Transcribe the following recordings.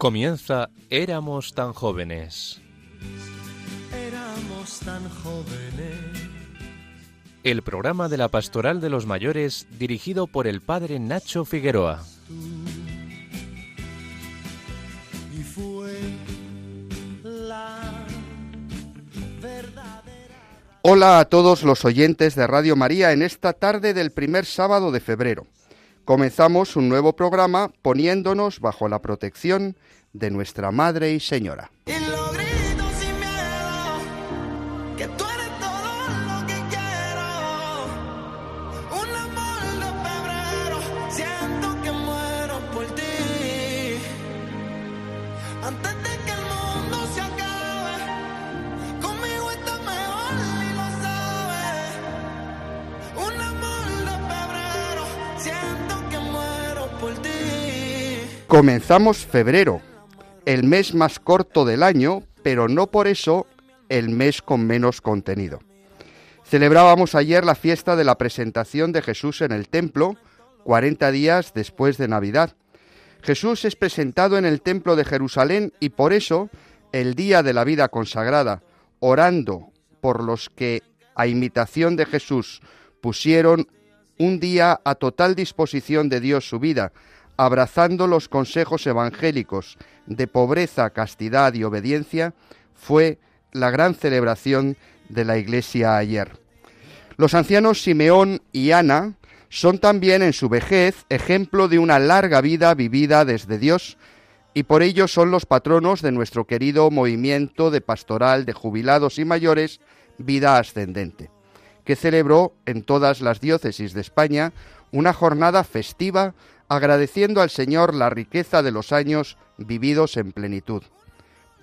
Comienza Éramos tan jóvenes. Éramos tan jóvenes. El programa de la Pastoral de los Mayores dirigido por el padre Nacho Figueroa. Y fue la verdadera. Hola a todos los oyentes de Radio María en esta tarde del primer sábado de febrero. Comenzamos un nuevo programa poniéndonos bajo la protección de nuestra Madre y Señora. Y lo grito sin miedo. Que tú eres todo lo que quiero. Un amor de febrero. Siento que muero por ti. Antes de que el mundo se acabe. Conmigo está mejor y lo sabes. Un amor de febrero. Siento que muero por ti. Comenzamos febrero, el mes más corto del año, pero no por eso el mes con menos contenido. Celebrábamos ayer la fiesta de la presentación de Jesús en el templo, 40 días después de Navidad. Jesús es presentado en el templo de Jerusalén y por eso el día de la vida consagrada, orando por los que a imitación de Jesús pusieron un día a total disposición de Dios su vida, abrazando los consejos evangélicos de pobreza, castidad y obediencia, fue la gran celebración de la Iglesia ayer. Los ancianos Simeón y Ana son también en su vejez ejemplo de una larga vida vivida desde Dios y por ello son los patronos de nuestro querido movimiento de pastoral de jubilados y mayores Vida Ascendente, que celebró en todas las diócesis de España una jornada festiva agradeciendo al Señor la riqueza de los años vividos en plenitud.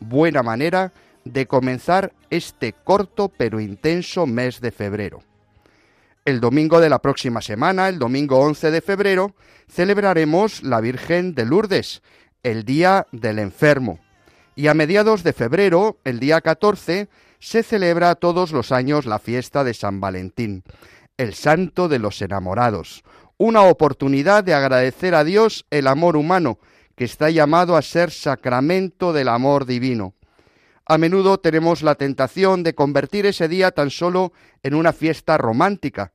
Buena manera de comenzar este corto pero intenso mes de febrero. El domingo de la próxima semana, el domingo 11 de febrero, celebraremos la Virgen de Lourdes, el Día del Enfermo. Y a mediados de febrero, el día 14, se celebra todos los años la fiesta de San Valentín, el santo de los enamorados, una oportunidad de agradecer a Dios el amor humano, que está llamado a ser sacramento del amor divino. A menudo tenemos la tentación de convertir ese día tan solo en una fiesta romántica,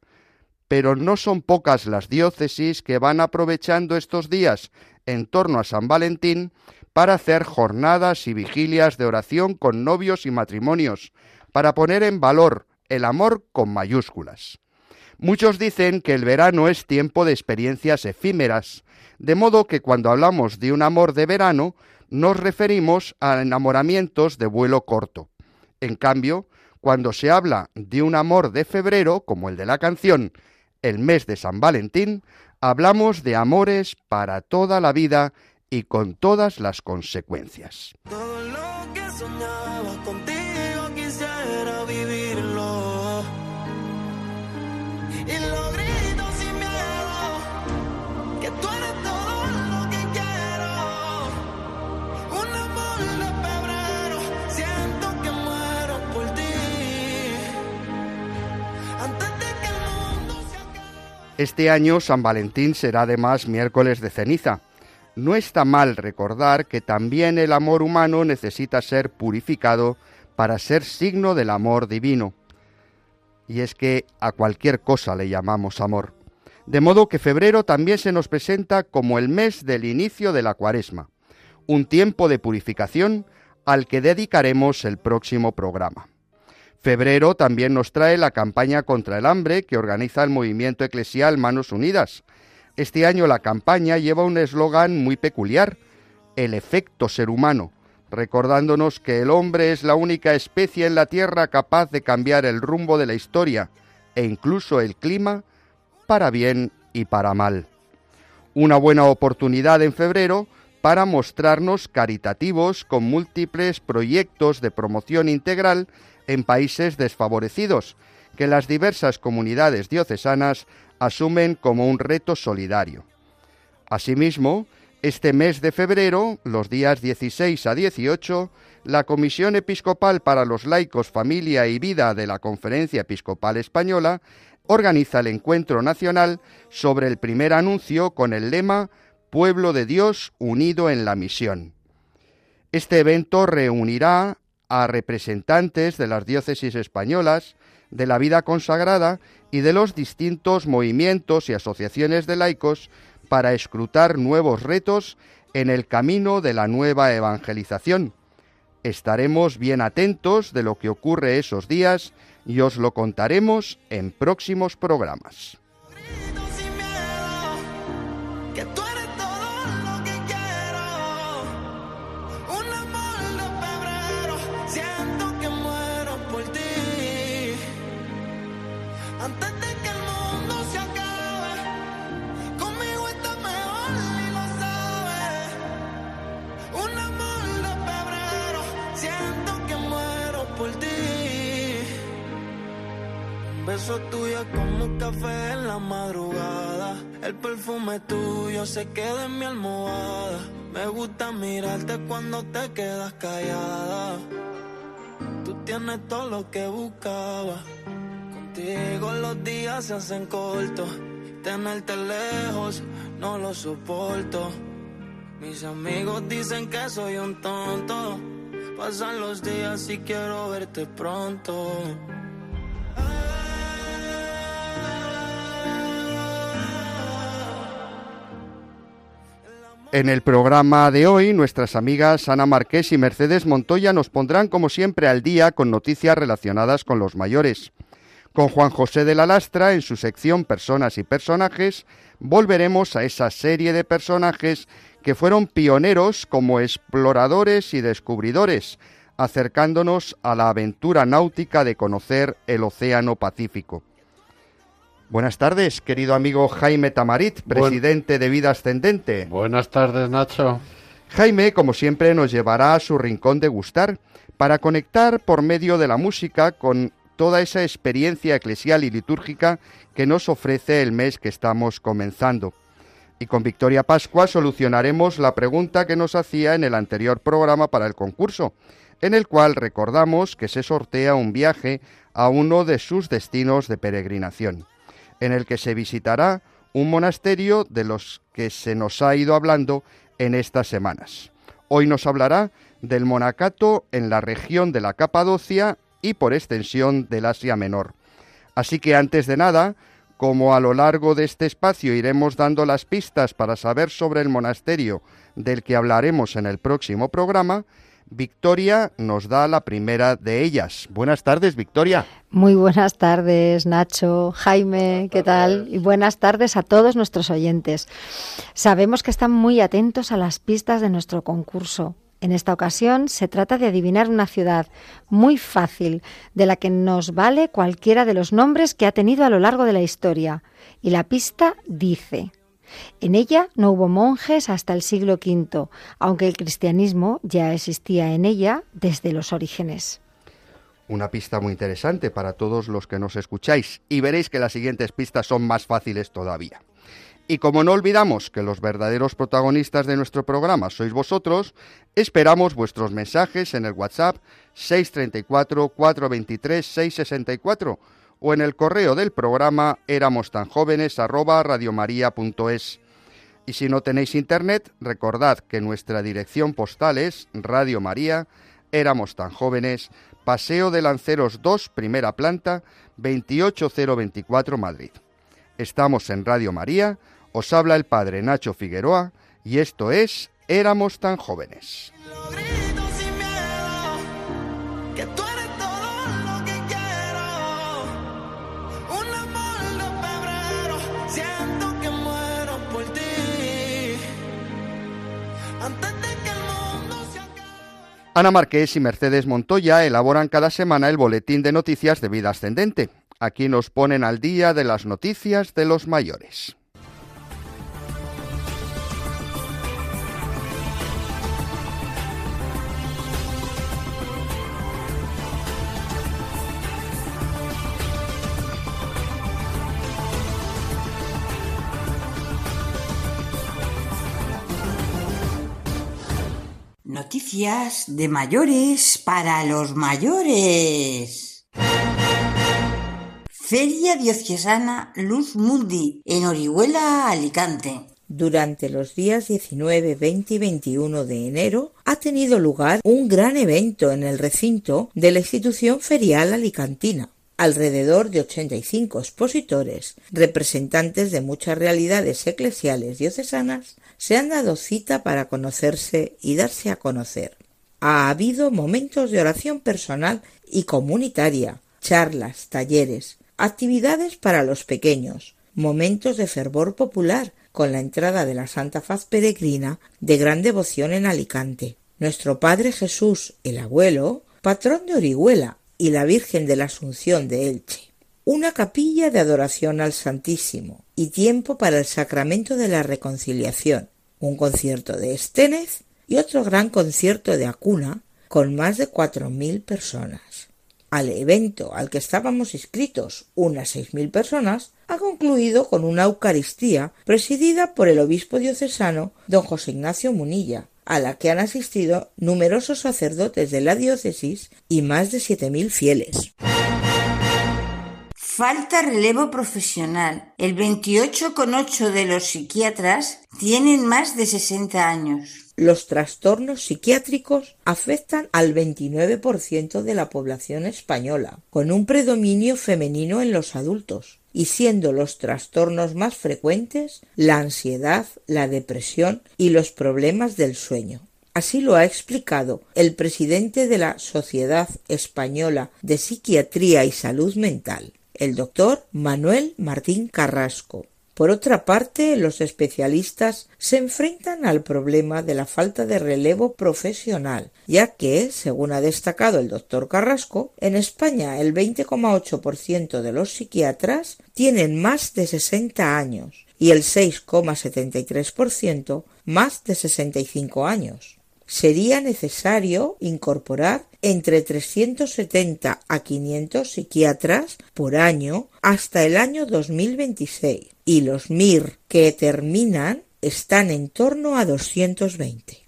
pero no son pocas las diócesis que van aprovechando estos días en torno a San Valentín para hacer jornadas y vigilias de oración con novios y matrimonios, para poner en valor el amor con mayúsculas. Muchos dicen que el verano es tiempo de experiencias efímeras, de modo que cuando hablamos de un amor de verano nos referimos a enamoramientos de vuelo corto. En cambio, cuando se habla de un amor de febrero, como el de la canción, el mes de San Valentín, hablamos de amores para toda la vida y con todas las consecuencias. Este año San Valentín será además miércoles de ceniza. No está mal recordar que también el amor humano necesita ser purificado para ser signo del amor divino. Y es que a cualquier cosa le llamamos amor. De modo que febrero también se nos presenta como el mes del inicio de la cuaresma, un tiempo de purificación al que dedicaremos el próximo programa. Febrero también nos trae la campaña contra el hambre que organiza el movimiento eclesial Manos Unidas. Este año la campaña lleva un eslogan muy peculiar, el efecto ser humano, recordándonos que el hombre es la única especie en la Tierra capaz de cambiar el rumbo de la historia e incluso el clima para bien y para mal. Una buena oportunidad en febrero para mostrarnos caritativos con múltiples proyectos de promoción integral en países desfavorecidos, que las diversas comunidades diocesanas asumen como un reto solidario. Asimismo, este mes de febrero, los días 16 a 18, la Comisión Episcopal para los Laicos, Familia y Vida de la Conferencia Episcopal Española organiza el encuentro nacional sobre el primer anuncio con el lema Pueblo de Dios unido en la misión. Este evento reunirá a representantes de las diócesis españolas, de la vida consagrada y de los distintos movimientos y asociaciones de laicos para escrutar nuevos retos en el camino de la nueva evangelización. Estaremos bien atentos de lo que ocurre esos días y os lo contaremos en próximos programas. Beso tuyo es como un café en la madrugada. El perfume tuyo se queda en mi almohada. Me gusta mirarte cuando te quedas callada. Tú tienes todo lo que buscaba. Contigo los días se hacen cortos. Tenerte lejos no lo soporto. Mis amigos dicen que soy un tonto. Pasan los días y quiero verte pronto. En el programa de hoy, nuestras amigas Ana Marqués y Mercedes Montoya nos pondrán, como siempre, al día con noticias relacionadas con los mayores. Con Juan José de la Lastra, en su sección Personas y Personajes, volveremos a esa serie de personajes que fueron pioneros como exploradores y descubridores, acercándonos a la aventura náutica de conocer el Océano Pacífico. Buenas tardes, querido amigo Jaime Tamarit, Buen- presidente de Vida Ascendente. Buenas tardes, Nacho. Jaime, como siempre, nos llevará a su rincón de gustar para conectar por medio de la música con toda esa experiencia eclesial y litúrgica que nos ofrece el mes que estamos comenzando. Y con Victoria Pascua solucionaremos la pregunta que nos hacía en el anterior programa para el concurso, en el cual recordamos que se sortea un viaje a uno de sus destinos de peregrinación, en el que se visitará un monasterio de los que se nos ha ido hablando en estas semanas. Hoy nos hablará del monacato en la región de la Capadocia y por extensión del Asia Menor. Así que antes de nada, como a lo largo de este espacio iremos dando las pistas para saber sobre el monasterio del que hablaremos en el próximo programa, Victoria nos da la primera de ellas. Buenas tardes, Victoria. Muy buenas tardes, Nacho, Jaime, ¿qué tal? Y buenas tardes a todos nuestros oyentes. Sabemos que están muy atentos a las pistas de nuestro concurso. En esta ocasión se trata de adivinar una ciudad muy fácil, de la que nos vale cualquiera de los nombres que ha tenido a lo largo de la historia. Y la pista dice, en ella no hubo monjes hasta el siglo V, aunque el cristianismo ya existía en ella desde los orígenes. Una pista muy interesante para todos los que nos escucháis y veréis que las siguientes pistas son más fáciles todavía. Y como no olvidamos que los verdaderos protagonistas de nuestro programa sois vosotros, esperamos vuestros mensajes en el WhatsApp 634 423 664 o en el correo del programa éramos tan jóvenes. Y si no tenéis internet, recordad que nuestra dirección postal es Radio María, éramos tan jóvenes, Paseo de Lanceros 2, primera planta, 28024 Madrid. Estamos en Radio María, os habla el padre Nacho Figueroa y esto es Éramos tan jóvenes. Ana Marqués y Mercedes Montoya elaboran cada semana el boletín de noticias de vida ascendente. Aquí nos ponen al día de las noticias de los mayores. Noticias de mayores para los mayores. Feria Diocesana Luz Mundi en Orihuela, Alicante. durante los días 19, 20 y 21 de enero ha tenido lugar un gran evento en el recinto de la institución ferial alicantina. Alrededor de 85 expositores, representantes de muchas realidades eclesiales diocesanas, se han dado cita para conocerse y darse a conocer. Ha habido momentos de oración personal y comunitaria, charlas, talleres, actividades para los pequeños, momentos de fervor popular con la entrada de la Santa Faz Peregrina de gran devoción en Alicante. Nuestro Padre Jesús, el abuelo, patrón de Orihuela y la Virgen de la Asunción de Elche. Una capilla de adoración al Santísimo y tiempo para el sacramento de la reconciliación, un concierto de Esténez y otro gran concierto de Acuna con más de cuatro mil personas al evento al que estábamos inscritos unas seis mil personas, ha concluido con una Eucaristía presidida por el obispo diocesano don José Ignacio Munilla, a la que han asistido numerosos sacerdotes de la diócesis y más de siete mil fieles. Falta relevo profesional. El 28,8 de los psiquiatras tienen más de 60 años los trastornos psiquiátricos afectan al 29% de la población española, con un predominio femenino en los adultos, y siendo los trastornos más frecuentes la ansiedad, la depresión y los problemas del sueño. Así lo ha explicado el presidente de la Sociedad Española de Psiquiatría y Salud Mental, el doctor Manuel Martín Carrasco, por otra parte, los especialistas se enfrentan al problema de la falta de relevo profesional, ya que, según ha destacado el doctor Carrasco, en España el 20,8% de los psiquiatras tienen más de 60 años y el 6,73% más de 65 años sería necesario incorporar entre 370 a 500 psiquiatras por año hasta el año 2026 y los MIR que terminan están en torno a 220.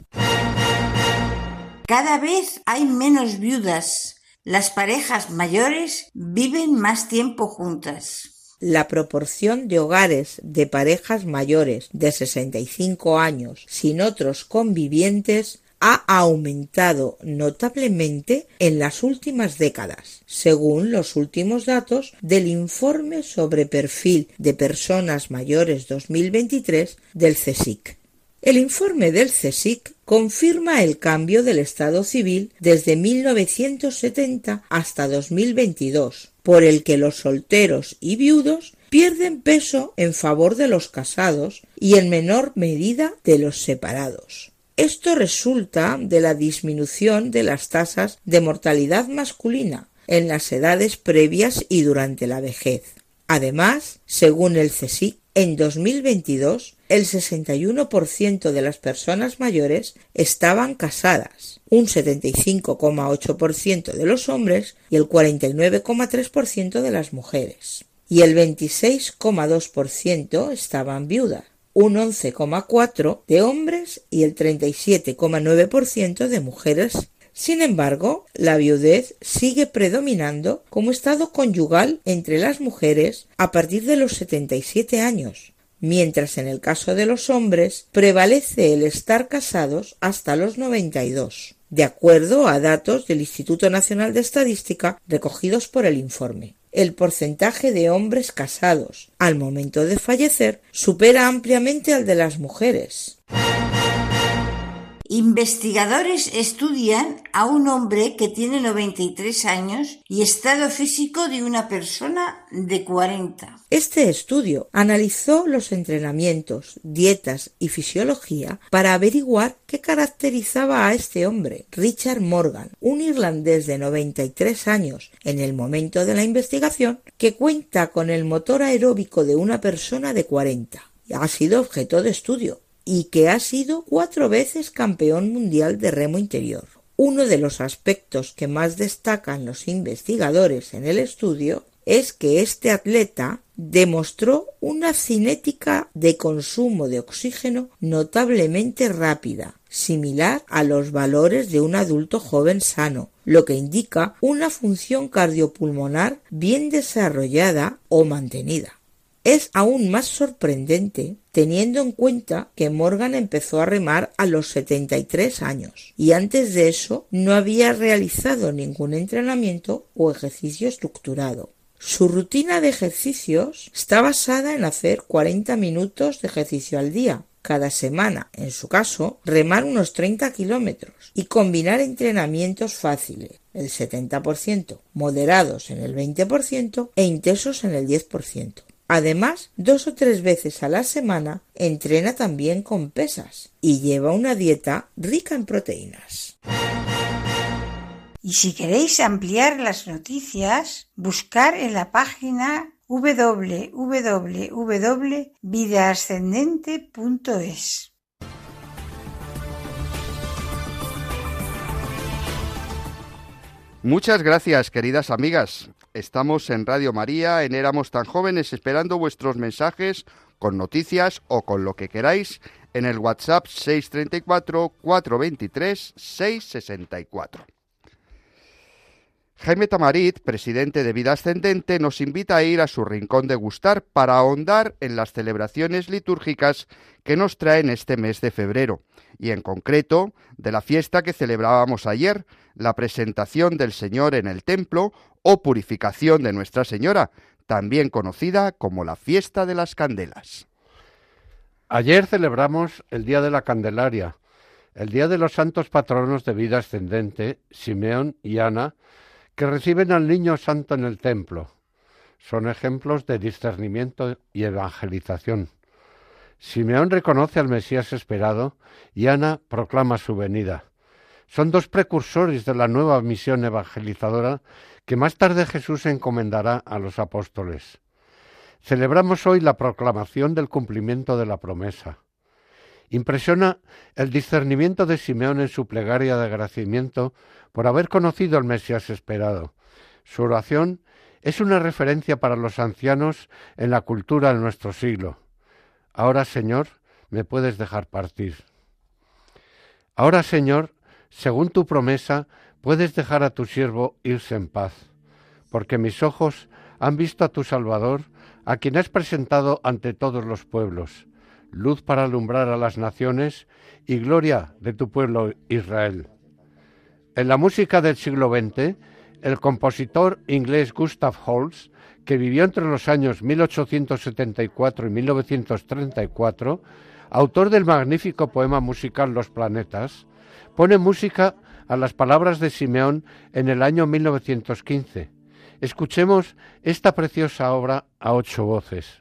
Cada vez hay menos viudas. Las parejas mayores viven más tiempo juntas la proporción de hogares de parejas mayores de 65 años sin otros convivientes ha aumentado notablemente en las últimas décadas, según los últimos datos del informe sobre perfil de personas mayores 2023 del CSIC. El informe del CSIC confirma el cambio del Estado civil desde 1970 hasta 2022, por el que los solteros y viudos pierden peso en favor de los casados y en menor medida de los separados. Esto resulta de la disminución de las tasas de mortalidad masculina en las edades previas y durante la vejez. Además, según el CSIC, en 2022 el 61% de las personas mayores estaban casadas, un 75,8% de los hombres y el 49,3% de las mujeres, y el 26,2% estaban viudas un 11,4% de hombres y el 37,9% de mujeres. Sin embargo, la viudez sigue predominando como estado conyugal entre las mujeres a partir de los 77 años, mientras en el caso de los hombres prevalece el estar casados hasta los 92, de acuerdo a datos del Instituto Nacional de Estadística recogidos por el informe el porcentaje de hombres casados al momento de fallecer supera ampliamente al de las mujeres. Investigadores estudian a un hombre que tiene 93 años y estado físico de una persona de 40. Este estudio analizó los entrenamientos, dietas y fisiología para averiguar qué caracterizaba a este hombre, Richard Morgan, un irlandés de 93 años en el momento de la investigación, que cuenta con el motor aeróbico de una persona de 40. Ha sido objeto de estudio y que ha sido cuatro veces campeón mundial de remo interior. Uno de los aspectos que más destacan los investigadores en el estudio es que este atleta demostró una cinética de consumo de oxígeno notablemente rápida, similar a los valores de un adulto joven sano, lo que indica una función cardiopulmonar bien desarrollada o mantenida. Es aún más sorprendente teniendo en cuenta que Morgan empezó a remar a los 73 años y antes de eso no había realizado ningún entrenamiento o ejercicio estructurado. Su rutina de ejercicios está basada en hacer 40 minutos de ejercicio al día, cada semana, en su caso, remar unos 30 kilómetros y combinar entrenamientos fáciles, el 70%, moderados en el 20% e intensos en el 10%. Además, dos o tres veces a la semana entrena también con pesas y lleva una dieta rica en proteínas. Y si queréis ampliar las noticias, buscar en la página www.vidaascendente.es. Muchas gracias, queridas amigas. Estamos en Radio María, en Éramos tan jóvenes, esperando vuestros mensajes con noticias o con lo que queráis en el WhatsApp 634 423 664. Jaime Tamarit, presidente de Vida Ascendente, nos invita a ir a su rincón de gustar para ahondar en las celebraciones litúrgicas que nos traen este mes de febrero, y en concreto de la fiesta que celebrábamos ayer, la presentación del Señor en el templo o purificación de Nuestra Señora, también conocida como la fiesta de las candelas. Ayer celebramos el Día de la Candelaria, el Día de los Santos Patronos de Vida Ascendente, Simeón y Ana, que reciben al Niño Santo en el templo. Son ejemplos de discernimiento y evangelización. Simeón reconoce al Mesías esperado y Ana proclama su venida. Son dos precursores de la nueva misión evangelizadora que más tarde Jesús encomendará a los apóstoles. Celebramos hoy la proclamación del cumplimiento de la promesa. Impresiona el discernimiento de Simeón en su plegaria de agradecimiento por haber conocido al Mesías esperado. Su oración es una referencia para los ancianos en la cultura de nuestro siglo. Ahora, Señor, me puedes dejar partir. Ahora, Señor, según tu promesa, puedes dejar a tu siervo irse en paz, porque mis ojos han visto a tu Salvador, a quien has presentado ante todos los pueblos luz para alumbrar a las naciones y gloria de tu pueblo Israel. En la música del siglo XX, el compositor inglés Gustav Holst, que vivió entre los años 1874 y 1934, autor del magnífico poema musical Los Planetas, pone música a las palabras de Simeón en el año 1915. Escuchemos esta preciosa obra a ocho voces.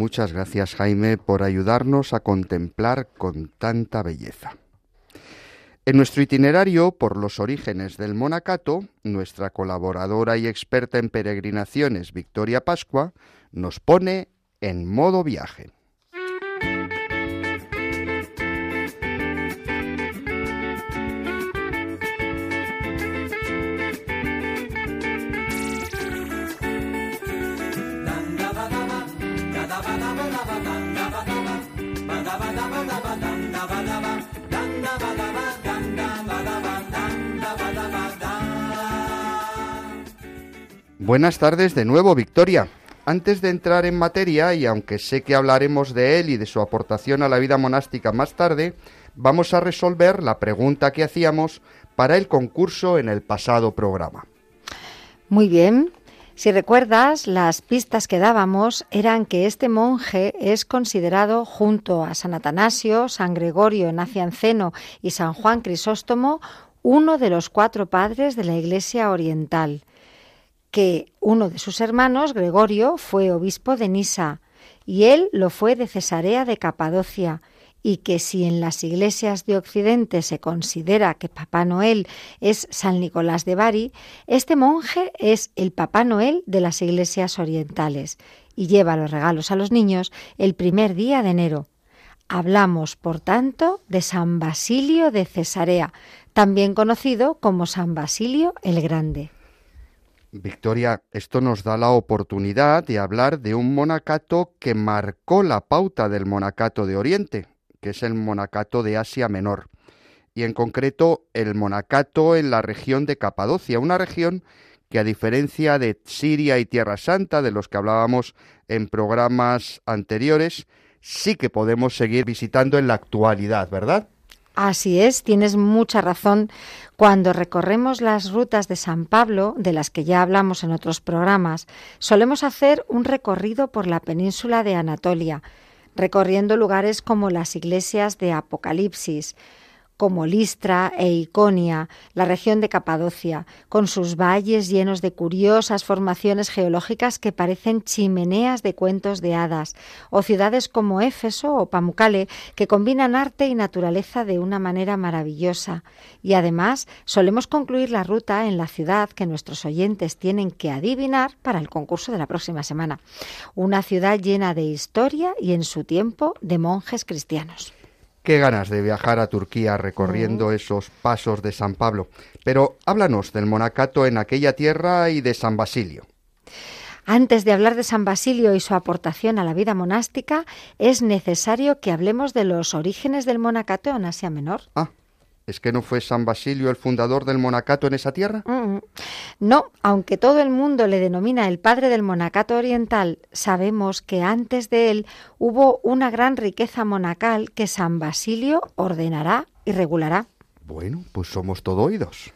Muchas gracias Jaime por ayudarnos a contemplar con tanta belleza. En nuestro itinerario por los orígenes del monacato, nuestra colaboradora y experta en peregrinaciones, Victoria Pascua, nos pone en modo viaje. Buenas tardes de nuevo, Victoria. Antes de entrar en materia, y aunque sé que hablaremos de él y de su aportación a la vida monástica más tarde, vamos a resolver la pregunta que hacíamos para el concurso en el pasado programa. Muy bien. Si recuerdas, las pistas que dábamos eran que este monje es considerado, junto a San Atanasio, San Gregorio Nacianceno y San Juan Crisóstomo, uno de los cuatro padres de la Iglesia Oriental que uno de sus hermanos, Gregorio, fue obispo de Nisa y él lo fue de Cesarea de Capadocia, y que si en las iglesias de Occidente se considera que Papá Noel es San Nicolás de Bari, este monje es el Papá Noel de las iglesias orientales y lleva los regalos a los niños el primer día de enero. Hablamos, por tanto, de San Basilio de Cesarea, también conocido como San Basilio el Grande. Victoria, esto nos da la oportunidad de hablar de un monacato que marcó la pauta del monacato de Oriente, que es el monacato de Asia Menor, y en concreto el monacato en la región de Capadocia, una región que a diferencia de Siria y Tierra Santa, de los que hablábamos en programas anteriores, sí que podemos seguir visitando en la actualidad, ¿verdad? Así es, tienes mucha razón. Cuando recorremos las rutas de San Pablo, de las que ya hablamos en otros programas, solemos hacer un recorrido por la península de Anatolia, recorriendo lugares como las iglesias de Apocalipsis, como Listra e Iconia, la región de Capadocia, con sus valles llenos de curiosas formaciones geológicas que parecen chimeneas de cuentos de hadas, o ciudades como Éfeso o Pamukkale, que combinan arte y naturaleza de una manera maravillosa. Y además solemos concluir la ruta en la ciudad que nuestros oyentes tienen que adivinar para el concurso de la próxima semana. Una ciudad llena de historia y en su tiempo de monjes cristianos. Qué ganas de viajar a Turquía recorriendo esos pasos de San Pablo. Pero háblanos del monacato en aquella tierra y de San Basilio. Antes de hablar de San Basilio y su aportación a la vida monástica, es necesario que hablemos de los orígenes del monacato en Asia Menor. Ah, ¿Es que no fue San Basilio el fundador del monacato en esa tierra? Mm, no, aunque todo el mundo le denomina el padre del monacato oriental, sabemos que antes de él hubo una gran riqueza monacal que San Basilio ordenará y regulará. Bueno, pues somos todo oídos.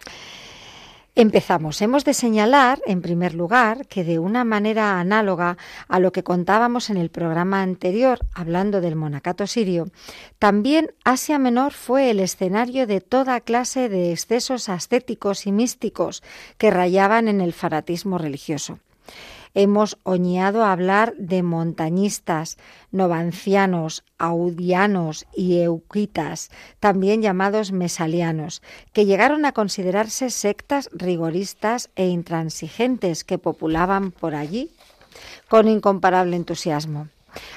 Empezamos. Hemos de señalar, en primer lugar, que de una manera análoga a lo que contábamos en el programa anterior, hablando del monacato sirio, también Asia Menor fue el escenario de toda clase de excesos ascéticos y místicos que rayaban en el fanatismo religioso hemos oñado hablar de montañistas, novancianos, audianos y euquitas, también llamados mesalianos, que llegaron a considerarse sectas rigoristas e intransigentes que populaban por allí con incomparable entusiasmo.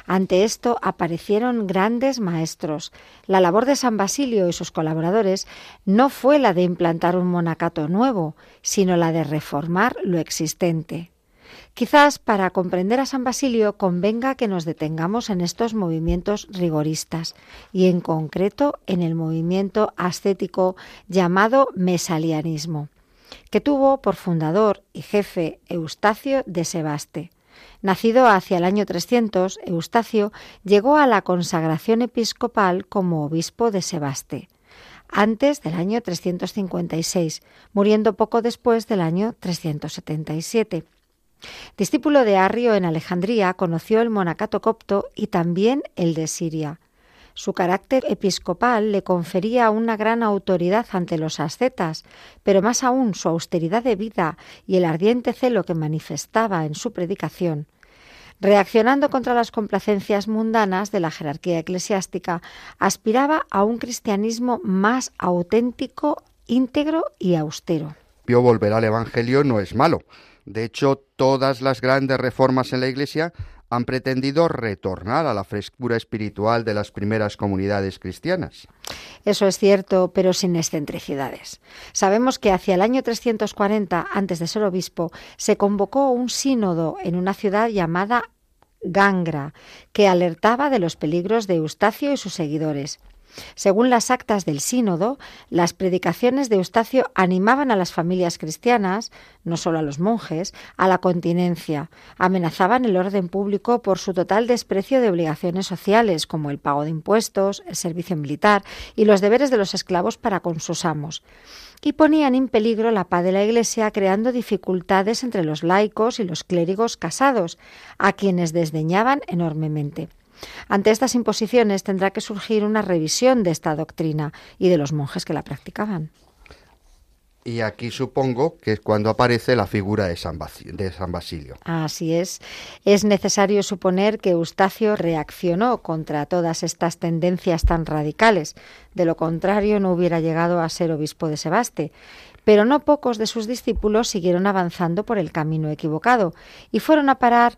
Ante esto aparecieron grandes maestros. La labor de San Basilio y sus colaboradores no fue la de implantar un monacato nuevo, sino la de reformar lo existente. Quizás para comprender a San Basilio convenga que nos detengamos en estos movimientos rigoristas y en concreto en el movimiento ascético llamado mesalianismo, que tuvo por fundador y jefe Eustacio de Sebaste. Nacido hacia el año 300, Eustacio llegó a la consagración episcopal como obispo de Sebaste antes del año 356, muriendo poco después del año 377. Discípulo de Arrio en Alejandría, conoció el monacato copto y también el de Siria. Su carácter episcopal le confería una gran autoridad ante los ascetas, pero más aún su austeridad de vida y el ardiente celo que manifestaba en su predicación Reaccionando contra las complacencias mundanas de la jerarquía eclesiástica, aspiraba a un cristianismo más auténtico, íntegro y austero. Pío volver al Evangelio no es malo. De hecho, todas las grandes reformas en la Iglesia han pretendido retornar a la frescura espiritual de las primeras comunidades cristianas. Eso es cierto, pero sin excentricidades. Sabemos que hacia el año 340, antes de ser obispo, se convocó un sínodo en una ciudad llamada Gangra, que alertaba de los peligros de Eustacio y sus seguidores. Según las actas del sínodo, las predicaciones de Eustacio animaban a las familias cristianas, no solo a los monjes, a la continencia, amenazaban el orden público por su total desprecio de obligaciones sociales como el pago de impuestos, el servicio militar y los deberes de los esclavos para con sus amos y ponían en peligro la paz de la Iglesia creando dificultades entre los laicos y los clérigos casados, a quienes desdeñaban enormemente. Ante estas imposiciones tendrá que surgir una revisión de esta doctrina y de los monjes que la practicaban. Y aquí supongo que es cuando aparece la figura de San, de San, Basilio. Así es. Es necesario suponer que Eustacio reaccionó contra todas estas tendencias tan radicales. De lo contrario, no hubiera llegado a ser obispo de Sebaste. Pero no pocos de sus discípulos siguieron avanzando por el camino equivocado y fueron a parar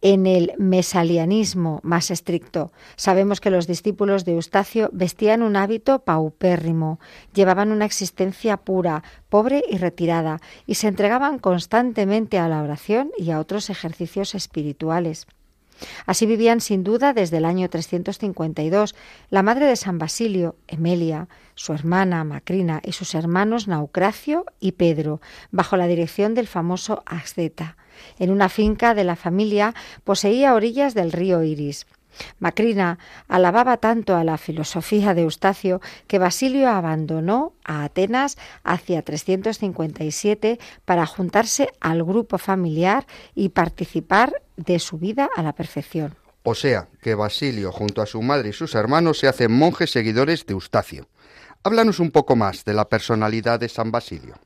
en el mesalianismo más estricto. Sabemos que los discípulos de Eustacio vestían un hábito paupérrimo, llevaban una existencia pura, pobre y retirada, y se entregaban constantemente a la oración y a otros ejercicios espirituales. Así vivían sin duda desde el año 352 la madre de San Basilio, Emelia, su hermana Macrina y sus hermanos Naucracio y Pedro, bajo la dirección del famoso Asceta en una finca de la familia, poseía orillas del río Iris. Macrina alababa tanto a la filosofía de Eustacio que Basilio abandonó a Atenas hacia 357 para juntarse al grupo familiar y participar de su vida a la perfección. O sea, que Basilio, junto a su madre y sus hermanos, se hacen monjes seguidores de Eustacio. Háblanos un poco más de la personalidad de San Basilio.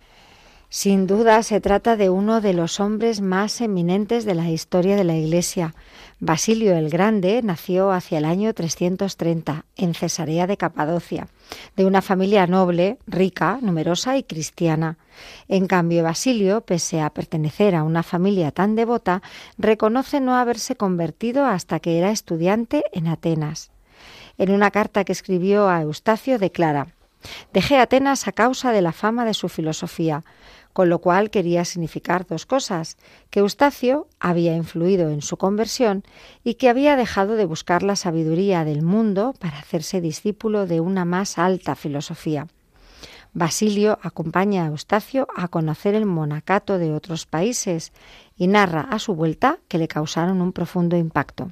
Sin duda se trata de uno de los hombres más eminentes de la historia de la Iglesia. Basilio el Grande nació hacia el año 330 en Cesarea de Capadocia, de una familia noble, rica, numerosa y cristiana. En cambio, Basilio, pese a pertenecer a una familia tan devota, reconoce no haberse convertido hasta que era estudiante en Atenas. En una carta que escribió a Eustacio declara Dejé Atenas a causa de la fama de su filosofía, con lo cual quería significar dos cosas, que Eustacio había influido en su conversión y que había dejado de buscar la sabiduría del mundo para hacerse discípulo de una más alta filosofía. Basilio acompaña a Eustacio a conocer el monacato de otros países y narra a su vuelta que le causaron un profundo impacto.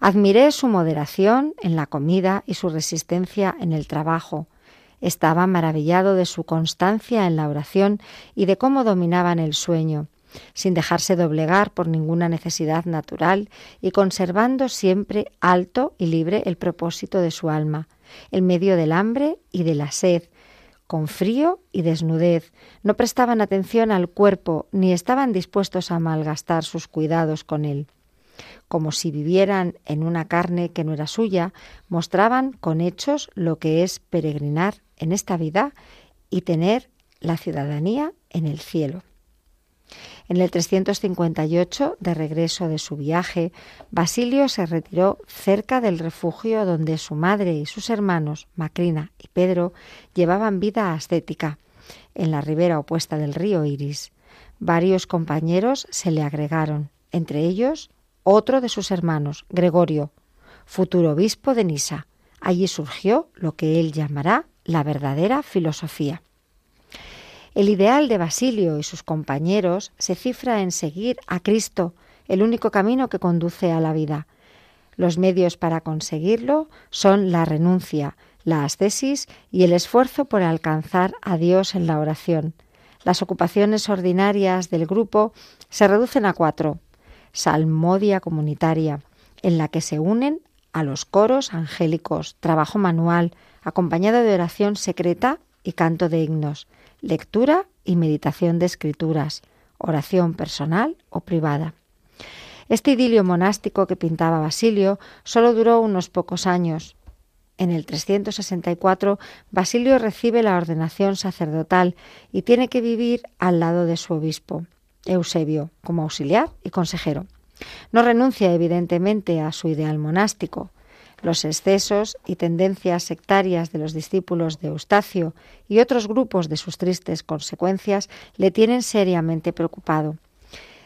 Admiré su moderación en la comida y su resistencia en el trabajo, estaba maravillado de su constancia en la oración y de cómo dominaban el sueño, sin dejarse doblegar por ninguna necesidad natural y conservando siempre alto y libre el propósito de su alma, en medio del hambre y de la sed, con frío y desnudez, no prestaban atención al cuerpo ni estaban dispuestos a malgastar sus cuidados con él. Como si vivieran en una carne que no era suya, mostraban con hechos lo que es peregrinar en esta vida y tener la ciudadanía en el cielo. En el 358, de regreso de su viaje, Basilio se retiró cerca del refugio donde su madre y sus hermanos, Macrina y Pedro, llevaban vida ascética, en la ribera opuesta del río Iris. Varios compañeros se le agregaron, entre ellos otro de sus hermanos, Gregorio, futuro obispo de Nisa. Allí surgió lo que él llamará la verdadera filosofía. El ideal de Basilio y sus compañeros se cifra en seguir a Cristo, el único camino que conduce a la vida. Los medios para conseguirlo son la renuncia, la ascesis y el esfuerzo por alcanzar a Dios en la oración. Las ocupaciones ordinarias del grupo se reducen a cuatro salmodia comunitaria, en la que se unen a los coros angélicos, trabajo manual, acompañado de oración secreta y canto de himnos, lectura y meditación de escrituras, oración personal o privada. Este idilio monástico que pintaba Basilio solo duró unos pocos años. En el 364, Basilio recibe la ordenación sacerdotal y tiene que vivir al lado de su obispo, Eusebio, como auxiliar y consejero. No renuncia evidentemente a su ideal monástico. Los excesos y tendencias sectarias de los discípulos de Eustacio y otros grupos de sus tristes consecuencias le tienen seriamente preocupado.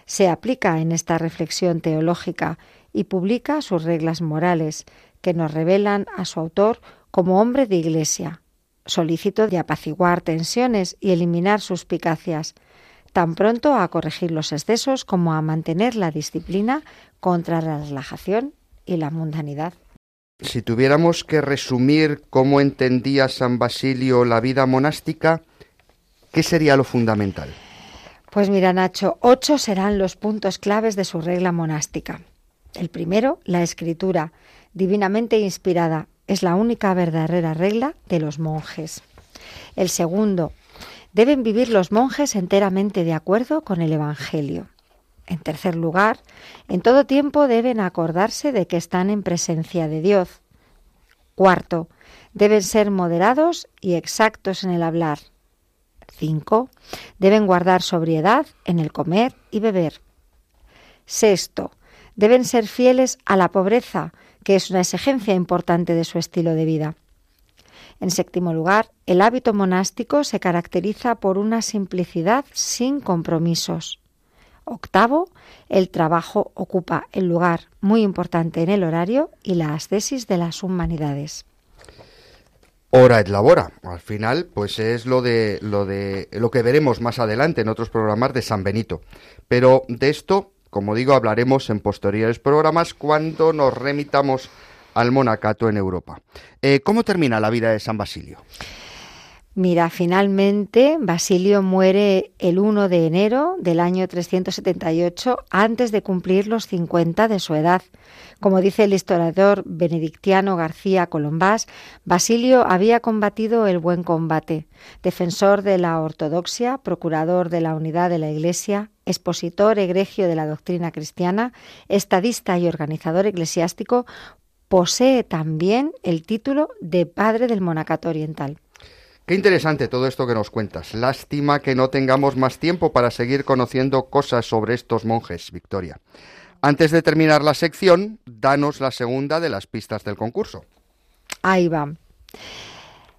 Se aplica en esta reflexión teológica y publica sus reglas morales, que nos revelan a su autor como hombre de iglesia, solícito de apaciguar tensiones y eliminar suspicacias, tan pronto a corregir los excesos como a mantener la disciplina contra la relajación y la mundanidad. Si tuviéramos que resumir cómo entendía San Basilio la vida monástica, ¿qué sería lo fundamental? Pues mira, Nacho, ocho serán los puntos claves de su regla monástica. El primero, la escritura, divinamente inspirada, es la única verdadera regla de los monjes. El segundo, deben vivir los monjes enteramente de acuerdo con el Evangelio. En tercer lugar, en todo tiempo deben acordarse de que están en presencia de Dios. Cuarto, deben ser moderados y exactos en el hablar. Cinco, deben guardar sobriedad en el comer y beber. Sexto, deben ser fieles a la pobreza, que es una exigencia importante de su estilo de vida. En séptimo lugar, el hábito monástico se caracteriza por una simplicidad sin compromisos. Octavo, el trabajo ocupa el lugar muy importante en el horario y la ascesis de las humanidades. Hora et labora. Al final, pues es lo de lo de lo que veremos más adelante en otros programas de San Benito. Pero de esto, como digo, hablaremos en posteriores programas cuando nos remitamos al monacato en Europa. Eh, ¿Cómo termina la vida de San Basilio? Mira, finalmente Basilio muere el 1 de enero del año 378 antes de cumplir los 50 de su edad. Como dice el historiador benedictiano García Colombás, Basilio había combatido el buen combate, defensor de la ortodoxia, procurador de la unidad de la Iglesia, expositor egregio de la doctrina cristiana, estadista y organizador eclesiástico, posee también el título de padre del monacato oriental. Qué interesante todo esto que nos cuentas. Lástima que no tengamos más tiempo para seguir conociendo cosas sobre estos monjes, Victoria. Antes de terminar la sección, danos la segunda de las pistas del concurso. Ahí va.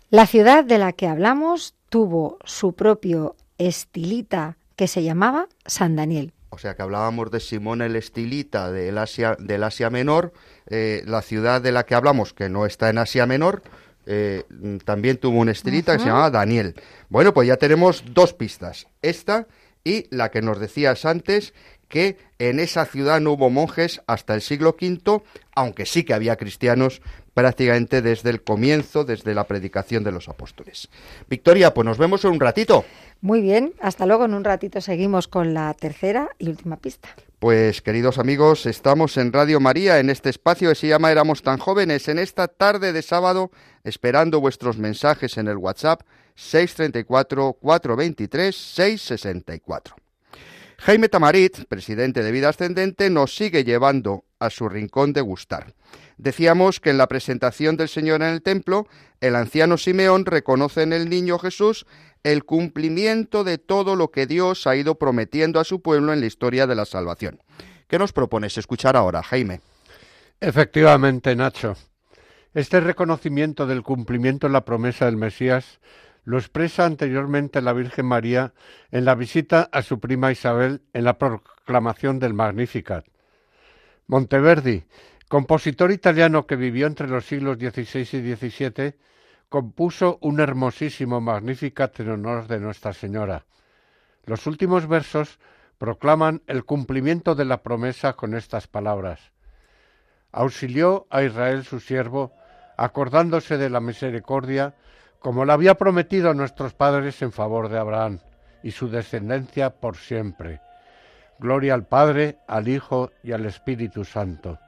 La ciudad de la que hablamos tuvo su propio estilita que se llamaba San Daniel. O sea que hablábamos de Simón el Estilita del Asia, del Asia Menor, eh, la ciudad de la que hablamos, que no está en Asia Menor, eh, también tuvo un estilita que se llamaba Daniel. Bueno, pues ya tenemos dos pistas. Esta y la que nos decías antes, que en esa ciudad no hubo monjes hasta el siglo V, aunque sí que había cristianos prácticamente desde el comienzo, desde la predicación de los apóstoles. Victoria, pues nos vemos en un ratito. Muy bien, hasta luego. En un ratito seguimos con la tercera y última pista. Pues queridos amigos, estamos en Radio María, en este espacio que se llama Éramos tan jóvenes, en esta tarde de sábado, esperando vuestros mensajes en el WhatsApp 634-423-664. Jaime Tamarit, presidente de Vida Ascendente, nos sigue llevando a su rincón de gustar. Decíamos que en la presentación del Señor en el templo, el anciano Simeón reconoce en el niño Jesús el cumplimiento de todo lo que Dios ha ido prometiendo a su pueblo en la historia de la salvación. ¿Qué nos propones escuchar ahora, Jaime? Efectivamente, Nacho. Este reconocimiento del cumplimiento de la promesa del Mesías lo expresa anteriormente la Virgen María en la visita a su prima Isabel en la proclamación del Magnificat. Monteverdi, compositor italiano que vivió entre los siglos XVI y XVII, compuso un hermosísimo Magnificat en honor de Nuestra Señora. Los últimos versos proclaman el cumplimiento de la promesa con estas palabras. Auxilió a Israel su siervo, acordándose de la misericordia, como la había prometido a nuestros padres en favor de Abraham y su descendencia por siempre. Gloria al Padre, al Hijo y al Espíritu Santo.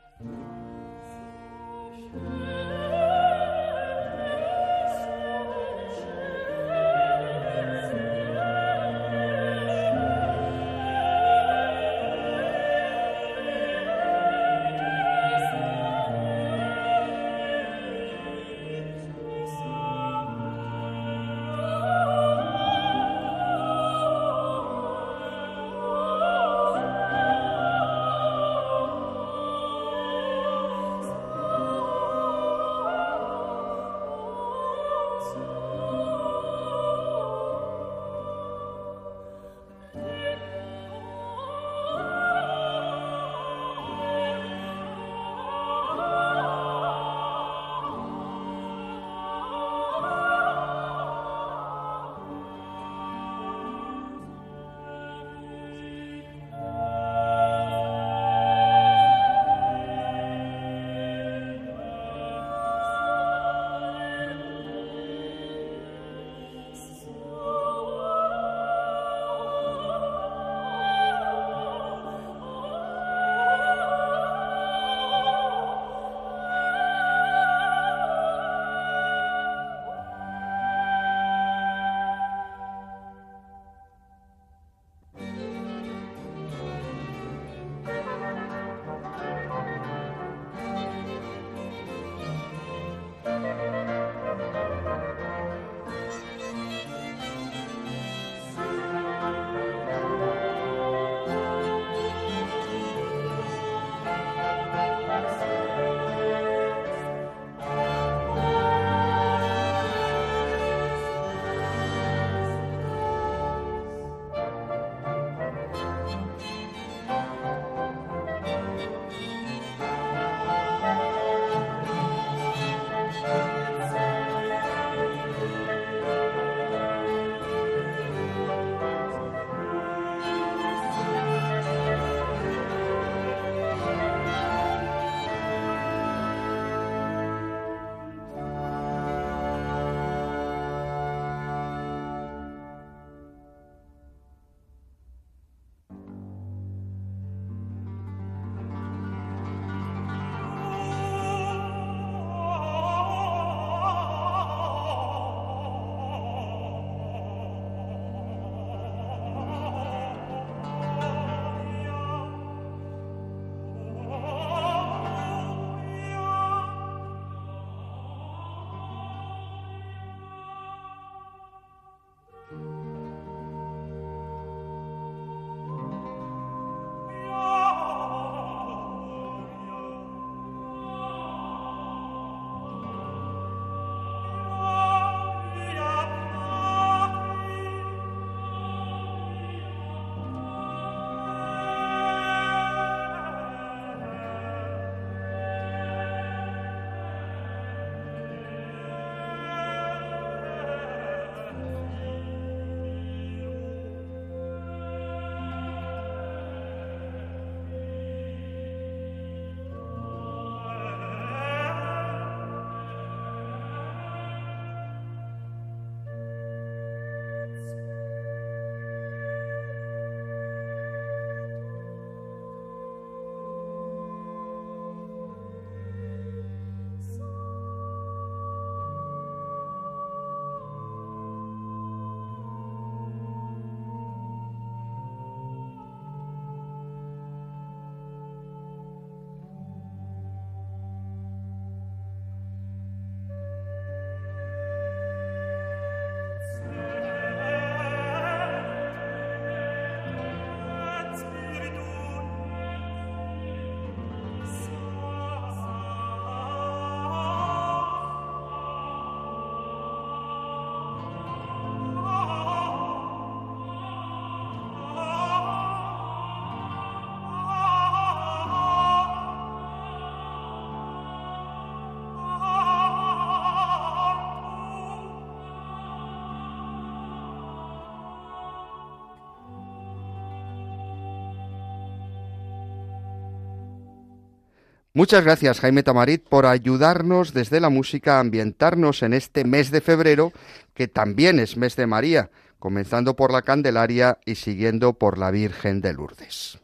Muchas gracias Jaime Tamarit por ayudarnos desde la música a ambientarnos en este mes de febrero, que también es mes de María, comenzando por la Candelaria y siguiendo por la Virgen de Lourdes.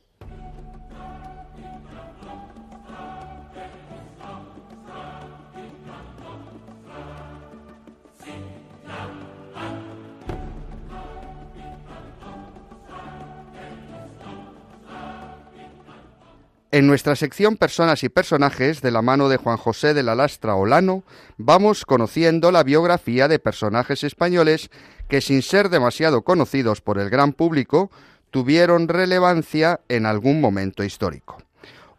En nuestra sección Personas y Personajes, de la mano de Juan José de la Lastra Olano, vamos conociendo la biografía de personajes españoles que, sin ser demasiado conocidos por el gran público, tuvieron relevancia en algún momento histórico.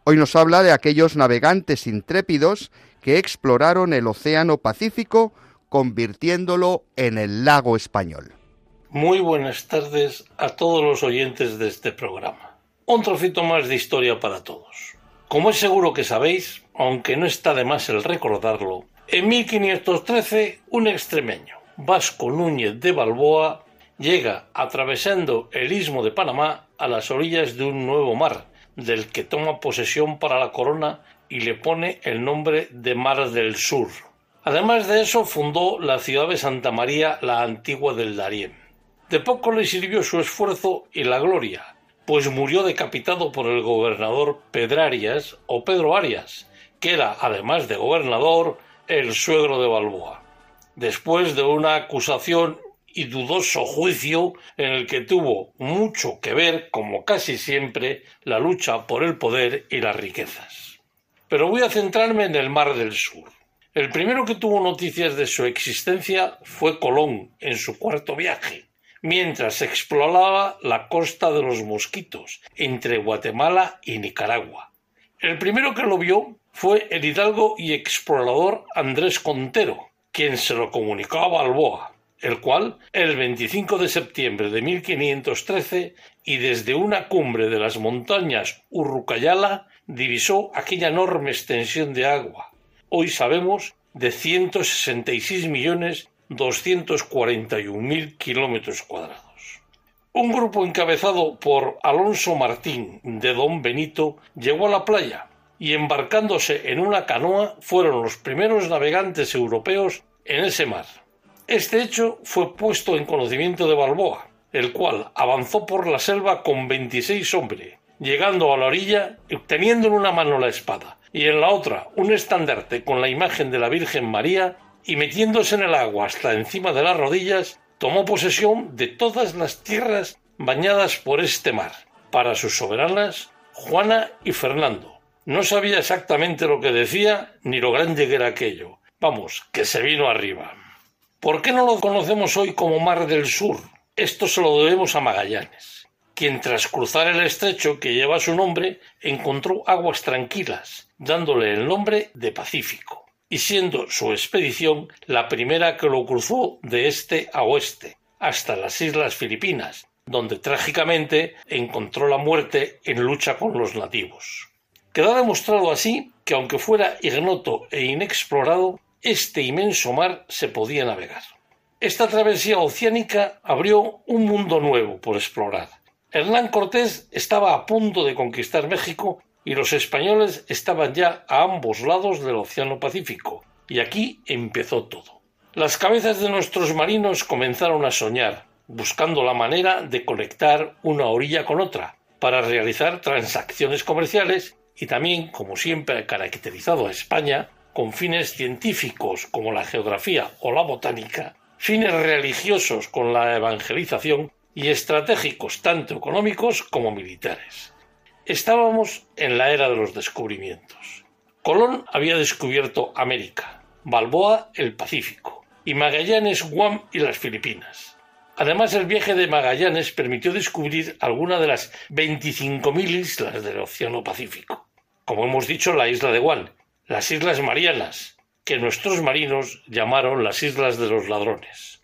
Hoy nos habla de aquellos navegantes intrépidos que exploraron el Océano Pacífico, convirtiéndolo en el lago español. Muy buenas tardes a todos los oyentes de este programa un trocito más de historia para todos. Como es seguro que sabéis, aunque no está de más el recordarlo, en 1513 un extremeño, Vasco Núñez de Balboa, llega atravesando el istmo de Panamá a las orillas de un nuevo mar, del que toma posesión para la corona y le pone el nombre de Mar del Sur. Además de eso, fundó la ciudad de Santa María, la antigua del Darién. De poco le sirvió su esfuerzo y la gloria, pues murió decapitado por el gobernador Pedrarias o Pedro Arias, que era, además de gobernador, el suegro de Balboa, después de una acusación y dudoso juicio en el que tuvo mucho que ver, como casi siempre, la lucha por el poder y las riquezas. Pero voy a centrarme en el Mar del Sur. El primero que tuvo noticias de su existencia fue Colón en su cuarto viaje, mientras exploraba la costa de los Mosquitos, entre Guatemala y Nicaragua. El primero que lo vio fue el hidalgo y explorador Andrés Contero, quien se lo comunicó a Balboa, el cual, el 25 de septiembre de 1513, y desde una cumbre de las montañas Urrucayala, divisó aquella enorme extensión de agua, hoy sabemos de 166 millones 241.000 kilómetros cuadrados. Un grupo encabezado por Alonso Martín de Don Benito llegó a la playa y embarcándose en una canoa fueron los primeros navegantes europeos en ese mar. Este hecho fue puesto en conocimiento de Balboa, el cual avanzó por la selva con 26 hombres, llegando a la orilla teniendo en una mano la espada y en la otra un estandarte con la imagen de la Virgen María y metiéndose en el agua hasta encima de las rodillas, tomó posesión de todas las tierras bañadas por este mar, para sus soberanas Juana y Fernando. No sabía exactamente lo que decía ni lo grande que era aquello. Vamos, que se vino arriba. ¿Por qué no lo conocemos hoy como Mar del Sur? Esto se lo debemos a Magallanes, quien tras cruzar el estrecho que lleva su nombre encontró aguas tranquilas, dándole el nombre de Pacífico y siendo su expedición la primera que lo cruzó de este a oeste, hasta las Islas Filipinas, donde trágicamente encontró la muerte en lucha con los nativos. Queda demostrado así que aunque fuera ignoto e inexplorado, este inmenso mar se podía navegar. Esta travesía oceánica abrió un mundo nuevo por explorar. Hernán Cortés estaba a punto de conquistar México y los españoles estaban ya a ambos lados del Océano Pacífico, y aquí empezó todo. Las cabezas de nuestros marinos comenzaron a soñar, buscando la manera de conectar una orilla con otra, para realizar transacciones comerciales y también, como siempre ha caracterizado a España, con fines científicos como la geografía o la botánica, fines religiosos con la evangelización y estratégicos tanto económicos como militares. Estábamos en la era de los descubrimientos. Colón había descubierto América, Balboa el Pacífico y Magallanes Guam y las Filipinas. Además, el viaje de Magallanes permitió descubrir algunas de las 25.000 islas del Océano Pacífico. Como hemos dicho, la isla de Guam, las Islas Marianas, que nuestros marinos llamaron las Islas de los Ladrones.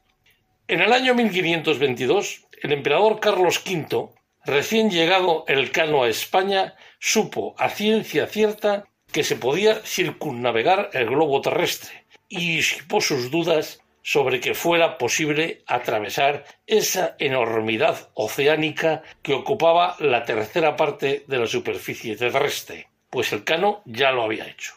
En el año 1522, el emperador Carlos V Recién llegado el Cano a España, supo a ciencia cierta que se podía circunnavegar el globo terrestre y disipó sus dudas sobre que fuera posible atravesar esa enormidad oceánica que ocupaba la tercera parte de la superficie terrestre. pues el Cano ya lo había hecho.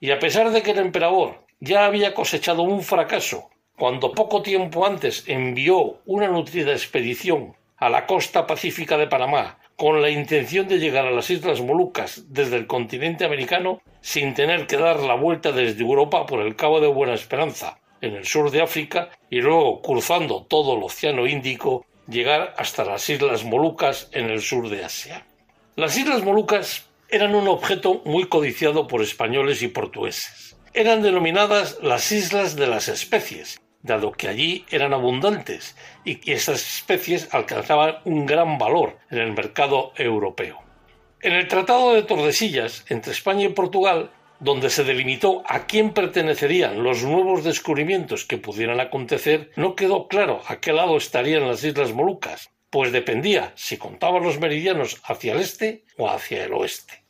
Y a pesar de que el emperador ya había cosechado un fracaso cuando poco tiempo antes envió una nutrida expedición a la costa pacífica de Panamá con la intención de llegar a las Islas Molucas desde el continente americano sin tener que dar la vuelta desde Europa por el Cabo de Buena Esperanza, en el sur de África, y luego cruzando todo el Océano Índico, llegar hasta las Islas Molucas en el sur de Asia. Las Islas Molucas eran un objeto muy codiciado por españoles y portugueses. Eran denominadas las Islas de las Especies, dado que allí eran abundantes y que esas especies alcanzaban un gran valor en el mercado europeo. En el Tratado de Tordesillas entre España y Portugal, donde se delimitó a quién pertenecerían los nuevos descubrimientos que pudieran acontecer, no quedó claro a qué lado estarían las Islas Molucas, pues dependía si contaban los meridianos hacia el este o hacia el oeste.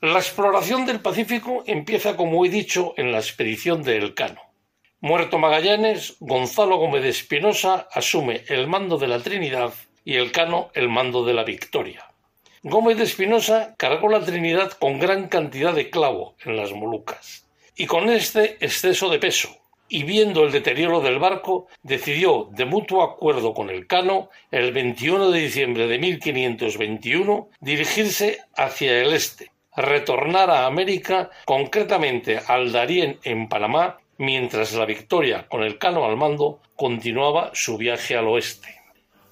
La exploración del Pacífico empieza, como he dicho, en la expedición de Elcano. Muerto Magallanes, Gonzalo Gómez Espinosa asume el mando de la Trinidad y Elcano el mando de la Victoria. Gómez de Espinosa cargó la Trinidad con gran cantidad de clavo en las Molucas y con este exceso de peso, y viendo el deterioro del barco, decidió, de mutuo acuerdo con el Cano, el 21 de diciembre de 1521, dirigirse hacia el este, retornar a América, concretamente al Darién en Panamá, mientras la Victoria, con el Cano al mando, continuaba su viaje al oeste.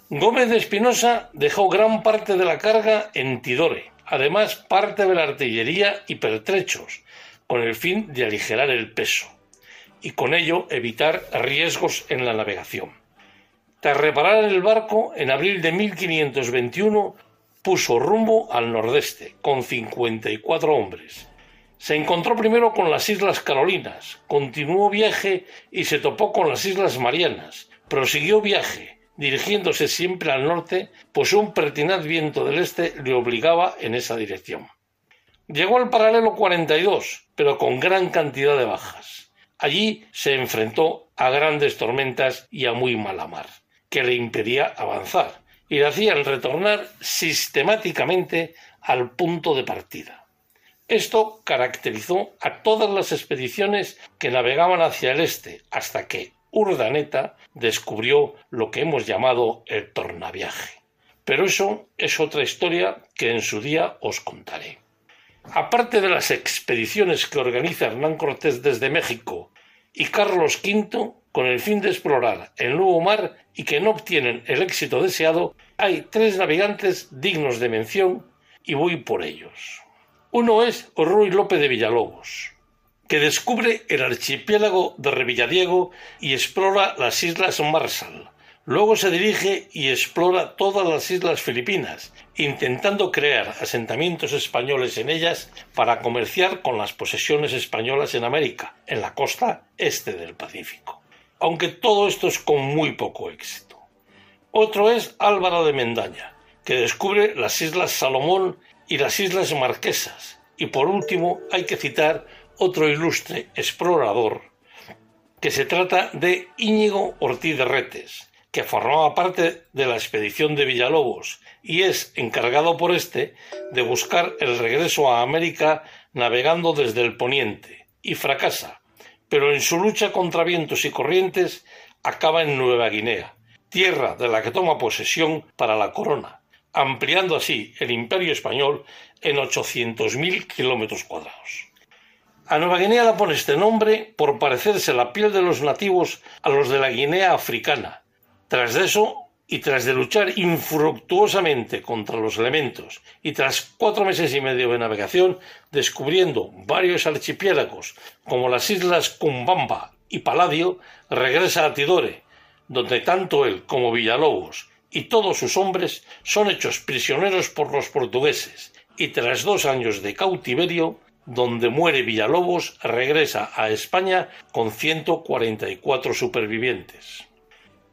Gómez de Espinosa dejó gran parte de la carga en Tidore, además parte de la artillería y pertrechos, con el fin de aligerar el peso, y con ello evitar riesgos en la navegación. Tras reparar el barco, en abril de 1521 puso rumbo al nordeste, con 54 hombres. Se encontró primero con las Islas Carolinas, continuó viaje y se topó con las Islas Marianas, prosiguió viaje, dirigiéndose siempre al norte, pues un pertinaz viento del este le obligaba en esa dirección. Llegó al paralelo 42, pero con gran cantidad de bajas. Allí se enfrentó a grandes tormentas y a muy mala mar, que le impedía avanzar y le hacían retornar sistemáticamente al punto de partida. Esto caracterizó a todas las expediciones que navegaban hacia el este, hasta que Urdaneta descubrió lo que hemos llamado el tornaviaje. Pero eso es otra historia que en su día os contaré. Aparte de las expediciones que organiza Hernán Cortés desde México y Carlos V con el fin de explorar el nuevo mar y que no obtienen el éxito deseado, hay tres navegantes dignos de mención y voy por ellos. Uno es Ruy López de Villalobos, que descubre el archipiélago de Revilladiego y explora las islas Marshall. Luego se dirige y explora todas las islas filipinas, intentando crear asentamientos españoles en ellas para comerciar con las posesiones españolas en América, en la costa este del Pacífico. Aunque todo esto es con muy poco éxito. Otro es Álvaro de Mendaña, que descubre las islas Salomón y las Islas Marquesas. Y por último hay que citar otro ilustre explorador, que se trata de Íñigo Ortiz de Retes, que formaba parte de la expedición de Villalobos y es encargado por este de buscar el regreso a América navegando desde el poniente, y fracasa, pero en su lucha contra vientos y corrientes acaba en Nueva Guinea, tierra de la que toma posesión para la corona, ampliando así el imperio español en 800.000 kilómetros cuadrados. A Nueva Guinea la pone este nombre por parecerse la piel de los nativos a los de la Guinea africana. Tras eso, y tras de luchar infructuosamente contra los elementos, y tras cuatro meses y medio de navegación, descubriendo varios archipiélagos como las islas Cumbamba y Paladio, regresa a Tidore, donde tanto él como Villalobos y todos sus hombres son hechos prisioneros por los portugueses y tras dos años de cautiverio, donde muere Villalobos, regresa a España con 144 supervivientes.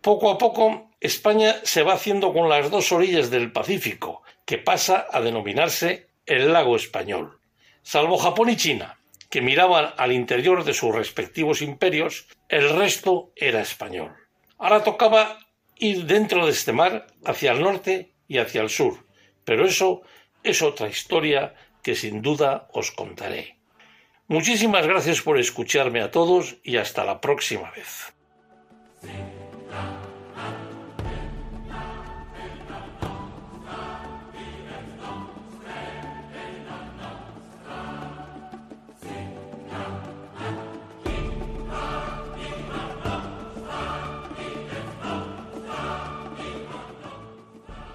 Poco a poco, España se va haciendo con las dos orillas del Pacífico, que pasa a denominarse el lago español. Salvo Japón y China, que miraban al interior de sus respectivos imperios, el resto era español. Ahora tocaba ir dentro de este mar hacia el norte y hacia el sur, pero eso es otra historia que sin duda os contaré. Muchísimas gracias por escucharme a todos y hasta la próxima vez.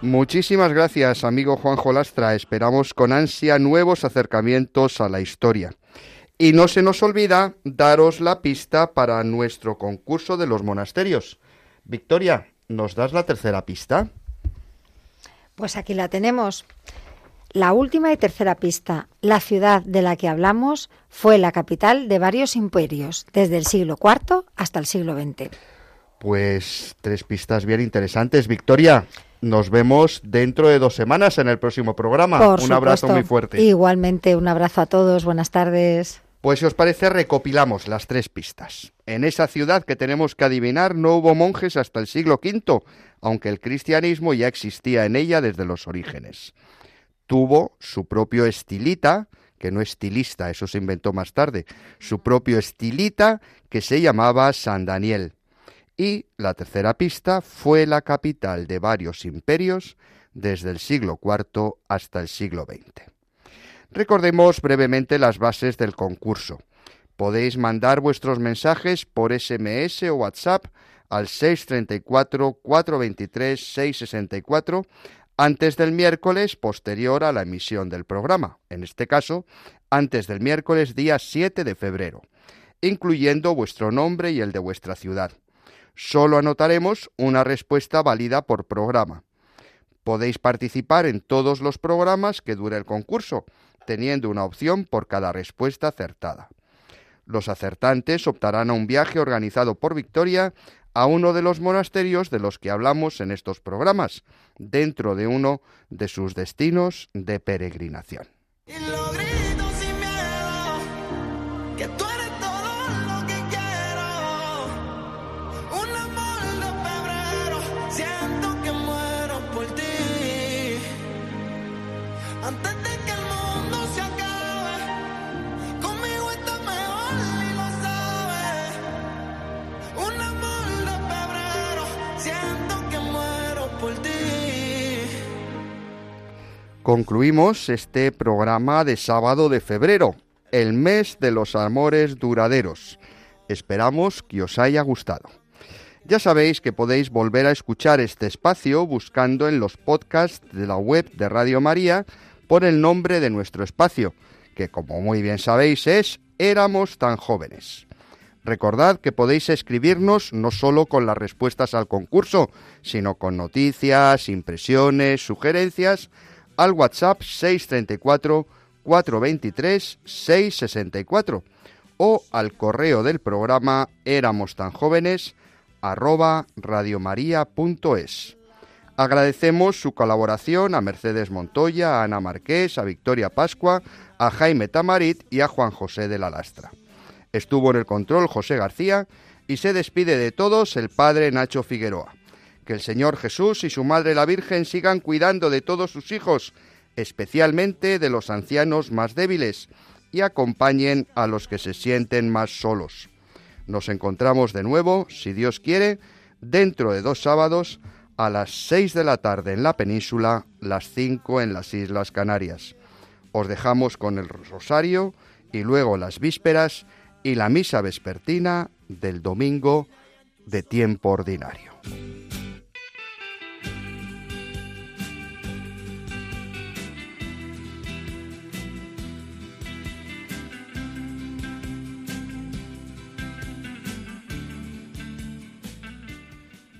Muchísimas gracias, amigo Juanjo Lastra. Esperamos con ansia nuevos acercamientos a la historia. Y no se nos olvida daros la pista para nuestro concurso de los monasterios. Victoria, ¿nos das la tercera pista? Pues aquí la tenemos. La última y tercera pista. La ciudad de la que hablamos fue la capital de varios imperios, desde el siglo IV hasta el siglo XX. Pues tres pistas bien interesantes. Victoria, nos vemos dentro de dos semanas en el próximo programa. Por un abrazo muy fuerte. Igualmente, un abrazo a todos. Buenas tardes. Pues si os parece, recopilamos las tres pistas. En esa ciudad que tenemos que adivinar no hubo monjes hasta el siglo V, aunque el cristianismo ya existía en ella desde los orígenes. Tuvo su propio estilita, que no estilista, eso se inventó más tarde, su propio estilita que se llamaba San Daniel. Y la tercera pista fue la capital de varios imperios desde el siglo IV hasta el siglo XX. Recordemos brevemente las bases del concurso. Podéis mandar vuestros mensajes por SMS o WhatsApp al 634-423-664 antes del miércoles posterior a la emisión del programa, en este caso, antes del miércoles día 7 de febrero, incluyendo vuestro nombre y el de vuestra ciudad. Solo anotaremos una respuesta válida por programa. Podéis participar en todos los programas que dure el concurso, teniendo una opción por cada respuesta acertada. Los acertantes optarán a un viaje organizado por Victoria a uno de los monasterios de los que hablamos en estos programas, dentro de uno de sus destinos de peregrinación. Concluimos este programa de sábado de febrero, el mes de los amores duraderos. Esperamos que os haya gustado. Ya sabéis que podéis volver a escuchar este espacio buscando en los podcasts de la web de Radio María por el nombre de nuestro espacio, que como muy bien sabéis es Éramos tan jóvenes. Recordad que podéis escribirnos no solo con las respuestas al concurso, sino con noticias, impresiones, sugerencias al WhatsApp 634 423 664 o al correo del programa éramos tan jóvenes radiomaria.es. Agradecemos su colaboración a Mercedes Montoya, a Ana Marqués, a Victoria Pascua, a Jaime Tamarit y a Juan José de la Lastra. Estuvo en el control José García y se despide de todos el padre Nacho Figueroa. Que el Señor Jesús y su Madre la Virgen sigan cuidando de todos sus hijos, especialmente de los ancianos más débiles, y acompañen a los que se sienten más solos. Nos encontramos de nuevo, si Dios quiere, dentro de dos sábados, a las seis de la tarde en la península, las cinco en las Islas Canarias. Os dejamos con el rosario y luego las vísperas y la misa vespertina del domingo de tiempo ordinario.